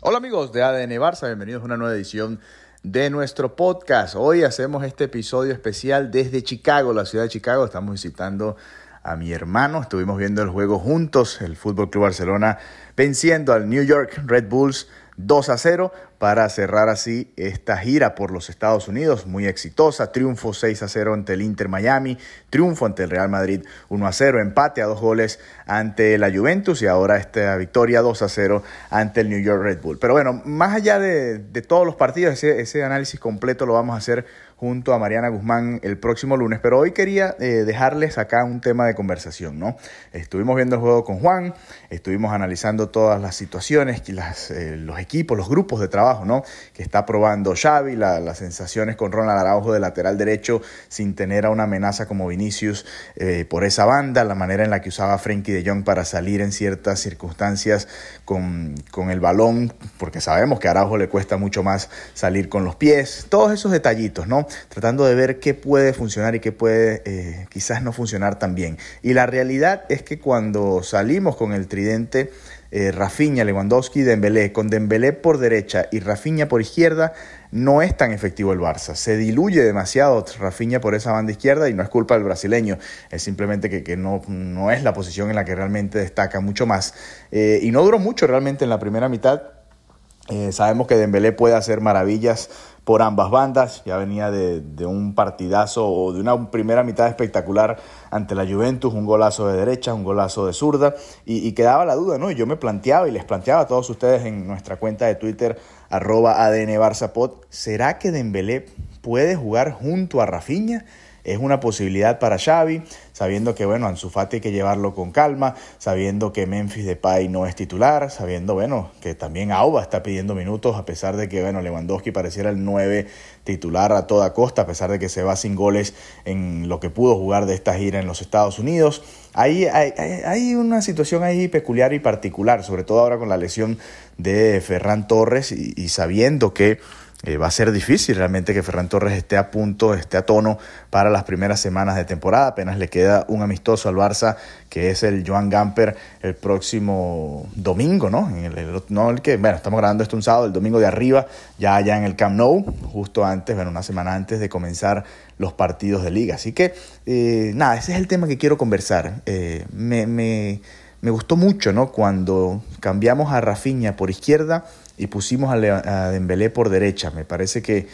Hola amigos de ADN Barça, bienvenidos a una nueva edición de nuestro podcast. Hoy hacemos este episodio especial desde Chicago, la ciudad de Chicago. Estamos visitando a mi hermano, estuvimos viendo el juego juntos, el Fútbol Club Barcelona venciendo al New York Red Bulls 2 a 0 para cerrar así esta gira por los Estados Unidos, muy exitosa. Triunfo 6 a 0 ante el Inter Miami, triunfo ante el Real Madrid 1 a 0, empate a dos goles ante la Juventus y ahora esta victoria 2 a 0 ante el New York Red Bull. Pero bueno, más allá de, todos los partidos, ese, análisis completo lo vamos a hacer junto a Mariana Guzmán el próximo lunes, pero hoy quería eh, dejarles acá un tema de conversación, ¿no? Estuvimos viendo el juego con Juan, estuvimos analizando todas las situaciones, las, eh, los equipos, los grupos de trabajo, ¿no? Que está probando Xavi, las sensaciones con Ronald Araujo de lateral derecho sin tener a una amenaza como Vinicius eh, por esa banda, la manera en la que usaba Frenkie de Jong para salir en ciertas circunstancias con, con el balón, porque sabemos que a Araujo le cuesta mucho más salir con los pies, todos esos detallitos, ¿no? tratando de ver qué puede funcionar y qué puede eh, quizás no funcionar tan bien. Y la realidad es que cuando salimos con el tridente eh, Rafinha, Lewandowski, Dembélé, con Dembélé por derecha y Rafinha por izquierda, no es tan efectivo el Barça. Se diluye demasiado Rafinha por esa banda izquierda y no es culpa del brasileño, es simplemente que, no, no, es la posición en la que realmente destaca mucho más. Eh, y no duró mucho realmente en la primera mitad. Eh, sabemos que Dembélé puede hacer maravillas por ambas bandas. Ya venía de, un partidazo o de una primera mitad espectacular ante la Juventus, un golazo de derecha, un golazo de zurda, y, quedaba la duda, ¿no? Yo me planteaba y les planteaba a todos ustedes en nuestra cuenta de Twitter, arroba ADN ¿será que Dembélé puede jugar junto a Rafinha? es una posibilidad para Xavi, sabiendo que, bueno, Ansu Fati hay que llevarlo con calma, sabiendo que Memphis Depay no es titular, sabiendo, bueno, que también Auba está pidiendo minutos, a pesar de que, bueno, Lewandowski pareciera el 9 titular a toda costa, a pesar de que se va sin goles en lo que pudo jugar de esta gira en los Estados Unidos. Hay, hay, hay una situación ahí peculiar y particular, sobre todo ahora con la lesión de Ferran Torres y sabiendo que eh, va a ser difícil realmente que Ferran Torres esté a punto, esté a tono para las primeras semanas de temporada. Apenas le queda un amistoso al Barça, que es el Joan Gamper, el próximo domingo, ¿no? En el, no el que, bueno, estamos grabando esto un sábado, el domingo de arriba, ya allá en el Camp Nou, justo antes, bueno, una semana antes de comenzar los partidos de liga. Así que, eh, nada, ese es el tema que quiero conversar. Eh, me, me, me gustó mucho, ¿no? Cuando cambiamos a Rafinha por izquierda y pusimos a, Dembélé por derecha. Me parece que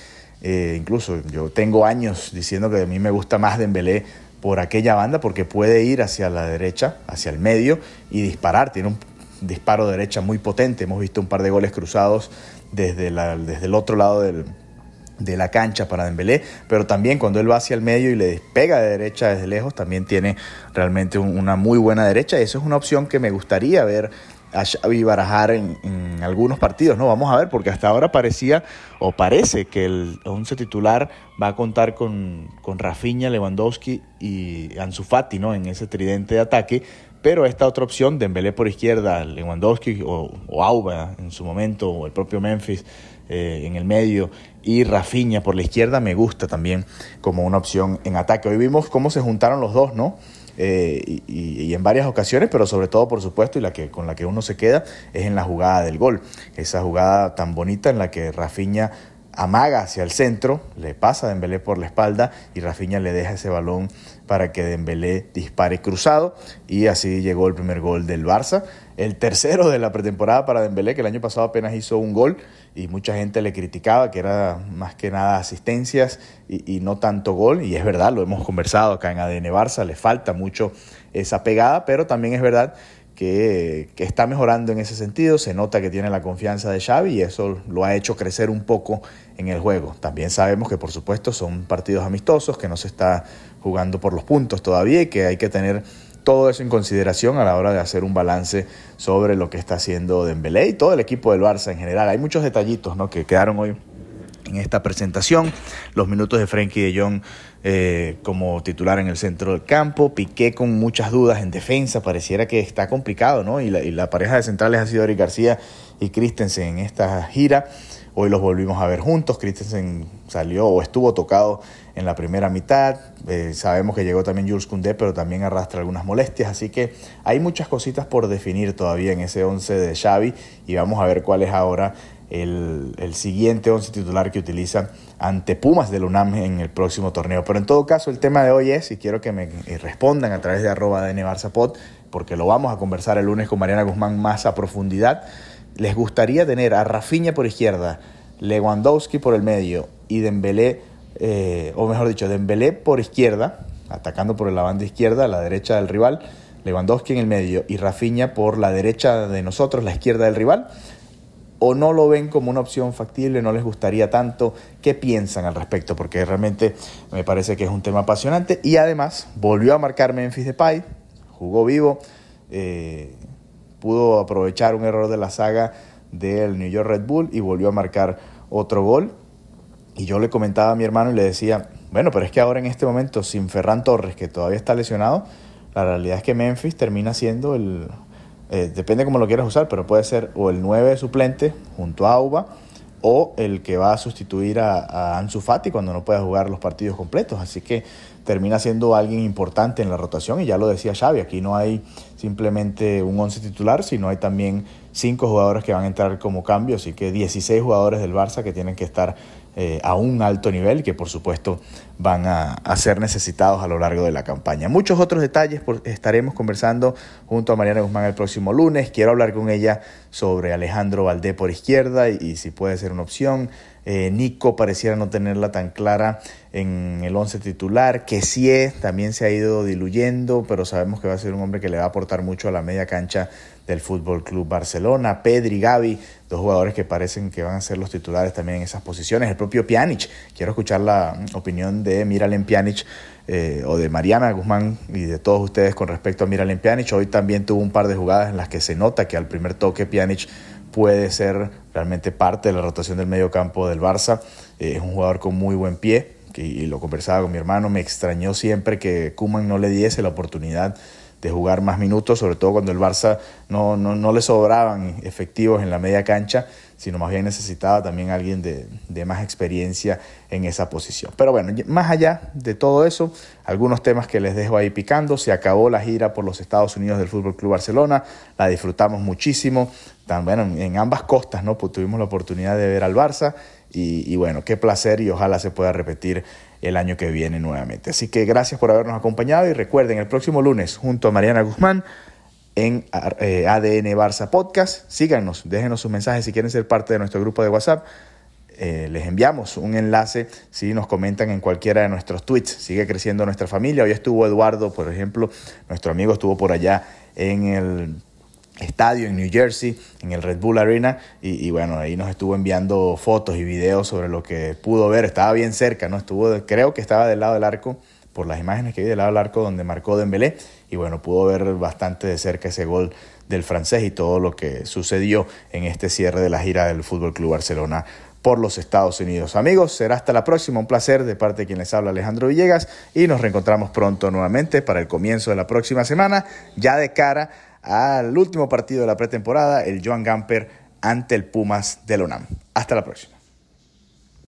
eh, incluso yo tengo años diciendo que a mí me gusta más Dembélé por aquella banda porque puede ir hacia la derecha, hacia el medio y disparar. Tiene un disparo de derecha muy potente. Hemos visto un par de goles cruzados desde, desde el otro lado de la cancha para Dembélé, pero también cuando él va hacia el medio y le despega de derecha desde lejos, también tiene realmente una muy buena derecha y eso es una opción que me gustaría ver a Xavi barajar en, algunos partidos, ¿no? Vamos a ver, porque hasta ahora parecía o parece que el 11 titular va a contar con, con Rafinha, Lewandowski y Ansu Fati, ¿no? En ese tridente de ataque, pero esta otra opción, Dembélé por izquierda, Lewandowski o, o Auba en su momento, o el propio Memphis eh, en el medio y Rafinha por la izquierda, me gusta también como una opción en ataque. Hoy vimos cómo se juntaron los dos, ¿no? Eh, y, en varias ocasiones, pero sobre todo, por supuesto, y la que con la que uno se queda es en la jugada del gol. Esa jugada tan bonita en la que Rafinha amaga hacia el centro, le pasa a Dembélé por la espalda y Rafinha le deja ese balón para que Dembélé dispare cruzado y así llegó el primer gol del Barça. El tercero de la pretemporada para Dembélé, que el año pasado apenas hizo un gol y mucha gente le criticaba que era más que nada asistencias y, no tanto gol. Y es verdad, lo hemos conversado acá en ADN Barça, le falta mucho esa pegada, pero también es verdad que, que, está mejorando en ese sentido. Se nota que tiene la confianza de Xavi y eso lo ha hecho crecer un poco en el juego. También sabemos que por supuesto son partidos amistosos, que no se está jugando por los puntos todavía y que hay que tener todo eso en consideración a la hora de hacer un balance sobre lo que está haciendo Dembélé y todo el equipo del Barça en general. Hay muchos detallitos ¿no? que quedaron hoy en esta presentación. Los minutos de Frenkie de Jong eh, como titular en el centro del campo. Piqué con muchas dudas en defensa. Pareciera que está complicado, ¿no? Y la, y la pareja de centrales ha sido Eric García y Christensen en esta gira. Hoy los volvimos a ver juntos. Christensen salió o estuvo tocado en la primera mitad. Eh, sabemos que llegó también Jules Koundé, pero también arrastra algunas molestias. Así que hay muchas cositas por definir todavía en ese 11 de Xavi y vamos a ver cuál es ahora el, siguiente 11 titular que utiliza ante Pumas del UNAM en el próximo torneo. Pero en todo caso, el tema de hoy es, y quiero que me respondan a través de arroba de porque lo vamos a conversar el lunes con Mariana Guzmán más a profundidad. ¿Les gustaría tener a Rafinha por izquierda, Lewandowski por el medio y Dembélé, eh, o mejor dicho, Dembélé por izquierda, atacando por la banda izquierda, a la derecha del rival, Lewandowski en el medio y Rafinha por la derecha de nosotros, la izquierda del rival? o no lo ven como una opción factible, no les gustaría tanto, ¿qué piensan al respecto? Porque realmente me parece que es un tema apasionante y además volvió a marcar Memphis Depay, jugó vivo, eh, pudo aprovechar un error de la saga del New York Red Bull y volvió a marcar otro gol. Y yo le comentaba a mi hermano y le decía, bueno, pero es que ahora en este momento sin Ferran Torres, que todavía está lesionado, la realidad es que Memphis termina siendo el, eh, depende cómo lo quieras usar, pero puede ser o el 9 suplente junto a Auba o el que va a sustituir a, a, Ansu Fati cuando no pueda jugar los partidos completos. Así que termina siendo alguien importante en la rotación y ya lo decía Xavi, aquí no hay simplemente un 11 titular, sino hay también 5 jugadores que van a entrar como cambio, así que 16 jugadores del Barça que tienen que estar eh, a un alto nivel que por supuesto van a, ser necesitados a lo largo de la campaña. Muchos otros detalles estaremos conversando junto a Mariana Guzmán el próximo lunes. Quiero hablar con ella sobre Alejandro Valdé por izquierda y, si puede ser una opción. Eh, Nico pareciera no tenerla tan clara en el 11 titular. Que sí también se ha ido diluyendo, pero sabemos que va a ser un hombre que le va a aportar mucho a la media cancha del Fútbol Club Barcelona. Pedri, Gavi, dos jugadores que parecen que van a ser los titulares también en esas posiciones. El propio Pjanic, quiero escuchar la opinión de Miralem Pjanic eh, o de Mariana Guzmán y de todos ustedes con respecto a Miralem Pjanic. Hoy también tuvo un par de jugadas en las que se nota que al primer toque Pjanic puede ser realmente parte de la rotación del medio campo del Barça. Eh, es un jugador con muy buen pie, y lo conversaba con mi hermano, me extrañó siempre que Kuman no le diese la oportunidad de jugar más minutos, sobre todo cuando el Barça no, no, no le sobraban efectivos en la media cancha, sino más bien necesitaba también alguien de, de, más experiencia en esa posición. Pero bueno, más allá de todo eso, algunos temas que les dejo ahí picando. Se acabó la gira por los Estados Unidos del Fútbol Club Barcelona, la disfrutamos muchísimo. Tan, bueno, en ambas costas, ¿no? Pues tuvimos la oportunidad de ver al Barça y, y bueno, qué placer y ojalá se pueda repetir el año que viene nuevamente. Así que gracias por habernos acompañado y recuerden, el próximo lunes junto a Mariana Guzmán en ADN eh, Barça Podcast, síganos, déjenos sus mensajes si quieren ser parte de nuestro grupo de WhatsApp. Eh, les enviamos un enlace si nos comentan en cualquiera de nuestros tweets. Sigue creciendo nuestra familia. Hoy estuvo Eduardo, por ejemplo, nuestro amigo estuvo por allá en el estadio en New Jersey, en el Red Bull Arena, y, bueno, ahí nos estuvo enviando fotos y videos sobre lo que pudo ver, estaba bien cerca, ¿no? Estuvo, creo que estaba del lado del arco, por las imágenes que vi del lado del arco donde marcó Dembélé, y bueno, pudo ver bastante de cerca ese gol del francés y todo lo que sucedió en este cierre de la gira del Fútbol Club Barcelona por los Estados Unidos. Amigos, será hasta la próxima, un placer de parte de quien les habla Alejandro Villegas y nos reencontramos pronto nuevamente para el comienzo de la próxima semana, ya de cara al último partido de la pretemporada, el Joan Gamper ante el Pumas de Lonam. Hasta la próxima.